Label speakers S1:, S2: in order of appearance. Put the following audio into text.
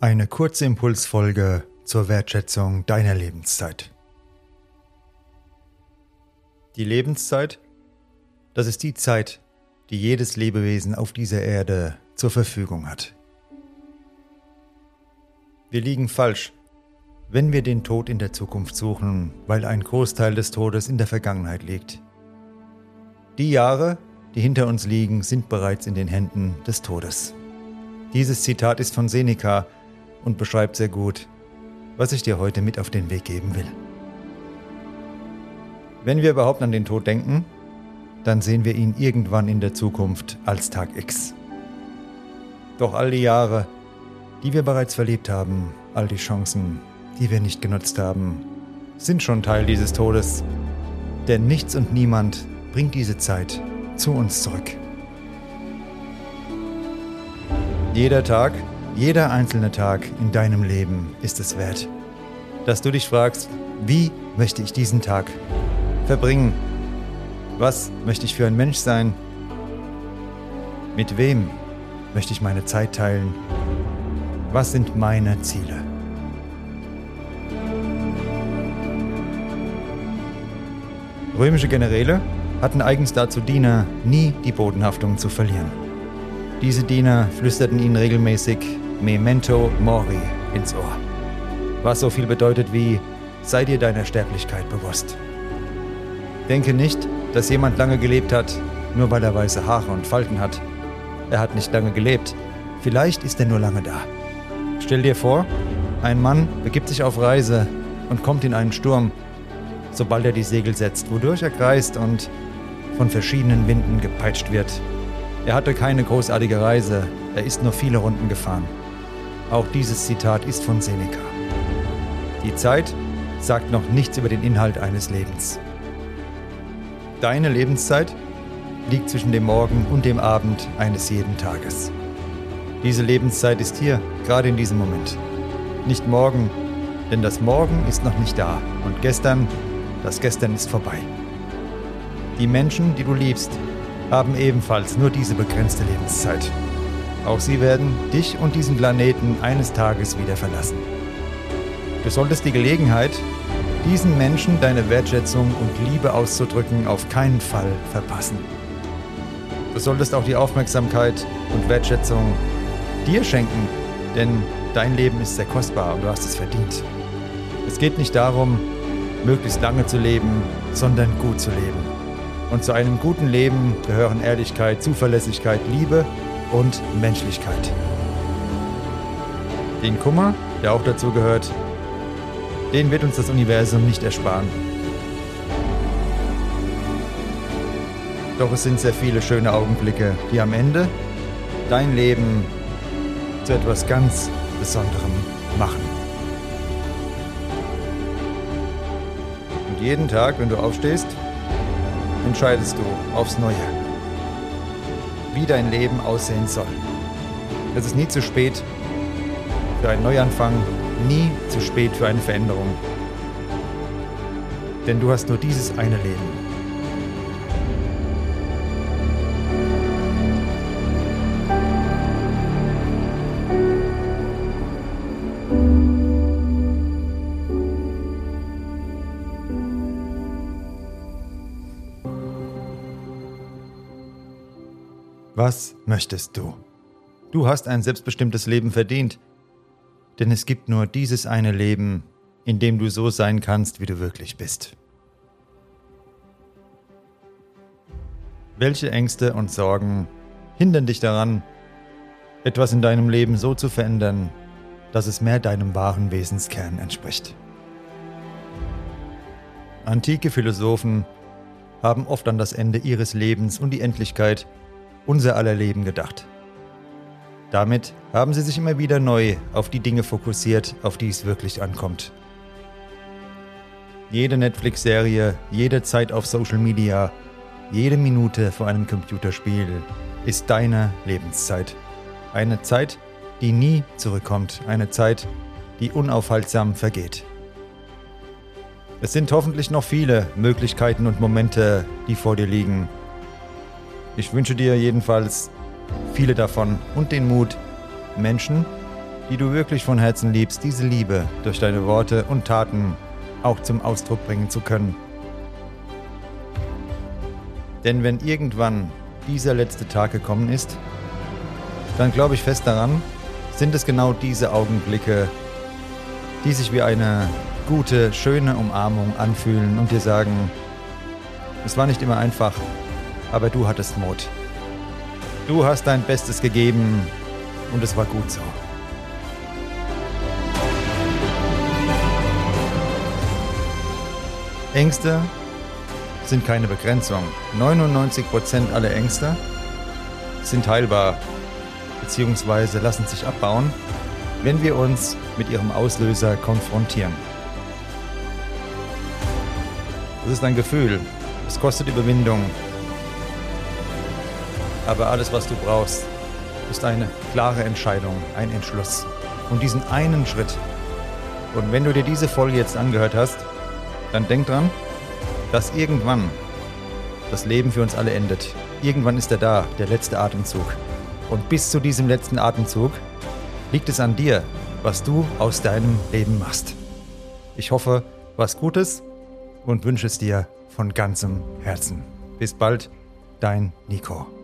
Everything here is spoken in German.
S1: Eine kurze Impulsfolge zur Wertschätzung deiner Lebenszeit. Die Lebenszeit, das ist die Zeit, die jedes Lebewesen auf dieser Erde zur Verfügung hat. Wir liegen falsch, wenn wir den Tod in der Zukunft suchen, weil ein Großteil des Todes in der Vergangenheit liegt. Die Jahre, die hinter uns liegen, sind bereits in den Händen des Todes. Dieses Zitat ist von Seneca und beschreibt sehr gut, was ich dir heute mit auf den Weg geben will. Wenn wir überhaupt an den Tod denken, dann sehen wir ihn irgendwann in der Zukunft als Tag X. Doch all die Jahre, die wir bereits verlebt haben, all die Chancen, die wir nicht genutzt haben, sind schon Teil dieses Todes. Denn nichts und niemand bringt diese Zeit zu uns zurück. Jeder Tag, jeder einzelne Tag in deinem Leben ist es wert, dass du dich fragst, wie möchte ich diesen Tag verbringen? Was möchte ich für ein Mensch sein? Mit wem möchte ich meine Zeit teilen? Was sind meine Ziele? Römische Generäle hatten eigens dazu Diener, nie die Bodenhaftung zu verlieren. Diese Diener flüsterten ihnen regelmäßig Memento Mori ins Ohr, was so viel bedeutet wie sei dir deiner Sterblichkeit bewusst. Denke nicht, dass jemand lange gelebt hat, nur weil er weiße Haare und Falten hat. Er hat nicht lange gelebt, vielleicht ist er nur lange da. Stell dir vor, ein Mann begibt sich auf Reise und kommt in einen Sturm, sobald er die Segel setzt, wodurch er kreist und von verschiedenen Winden gepeitscht wird. Er hatte keine großartige Reise, er ist nur viele Runden gefahren. Auch dieses Zitat ist von Seneca. Die Zeit sagt noch nichts über den Inhalt eines Lebens. Deine Lebenszeit liegt zwischen dem Morgen und dem Abend eines jeden Tages. Diese Lebenszeit ist hier, gerade in diesem Moment. Nicht morgen, denn das Morgen ist noch nicht da und gestern, das Gestern ist vorbei. Die Menschen, die du liebst, haben ebenfalls nur diese begrenzte Lebenszeit. Auch sie werden dich und diesen Planeten eines Tages wieder verlassen. Du solltest die Gelegenheit, diesen Menschen deine Wertschätzung und Liebe auszudrücken, auf keinen Fall verpassen. Du solltest auch die Aufmerksamkeit und Wertschätzung dir schenken, denn dein Leben ist sehr kostbar und du hast es verdient. Es geht nicht darum, möglichst lange zu leben, sondern gut zu leben. Und zu einem guten Leben gehören Ehrlichkeit, Zuverlässigkeit, Liebe und Menschlichkeit. Den Kummer, der auch dazu gehört, den wird uns das Universum nicht ersparen. Doch es sind sehr viele schöne Augenblicke, die am Ende dein Leben zu etwas ganz Besonderem machen. Und jeden Tag, wenn du aufstehst, entscheidest du aufs Neue, wie dein Leben aussehen soll. Es ist nie zu spät für einen Neuanfang, nie zu spät für eine Veränderung. Denn du hast nur dieses eine Leben. Was möchtest du? Du hast ein selbstbestimmtes Leben verdient, denn es gibt nur dieses eine Leben, in dem du so sein kannst, wie du wirklich bist. Welche Ängste und Sorgen hindern dich daran, etwas in deinem Leben so zu verändern, dass es mehr deinem wahren Wesenskern entspricht? Antike Philosophen haben oft an das Ende ihres Lebens und die Endlichkeit unser aller Leben gedacht. Damit haben sie sich immer wieder neu auf die Dinge fokussiert, auf die es wirklich ankommt. Jede Netflix-Serie, jede Zeit auf Social Media, jede Minute vor einem Computerspiel ist deine Lebenszeit. Eine Zeit, die nie zurückkommt, eine Zeit, die unaufhaltsam vergeht. Es sind hoffentlich noch viele Möglichkeiten und Momente, die vor dir liegen, ich wünsche dir jedenfalls viele davon und den Mut, Menschen, die du wirklich von Herzen liebst, diese Liebe durch deine Worte und Taten auch zum Ausdruck bringen zu können. Denn wenn irgendwann dieser letzte Tag gekommen ist, dann glaube ich fest daran, sind es genau diese Augenblicke, die sich wie eine gute, schöne Umarmung anfühlen und dir sagen, es war nicht immer einfach, aber du hattest Mut. Du hast dein Bestes gegeben und es war gut so. Ängste sind keine Begrenzung. 99% aller Ängste sind heilbar bzw. lassen sich abbauen, wenn wir uns mit ihrem Auslöser konfrontieren. Das ist ein Gefühl, es kostet Überwindung, aber alles, was du brauchst, ist eine klare Entscheidung, ein Entschluss und diesen einen Schritt. Und wenn du dir diese Folge jetzt angehört hast, dann denk dran, dass irgendwann das Leben für uns alle endet. Irgendwann ist er da, der letzte Atemzug. Und bis zu diesem letzten Atemzug liegt es an dir, was du aus deinem Leben machst. Ich hoffe, was Gutes und wünsche es dir von ganzem Herzen. Bis bald, dein Nico.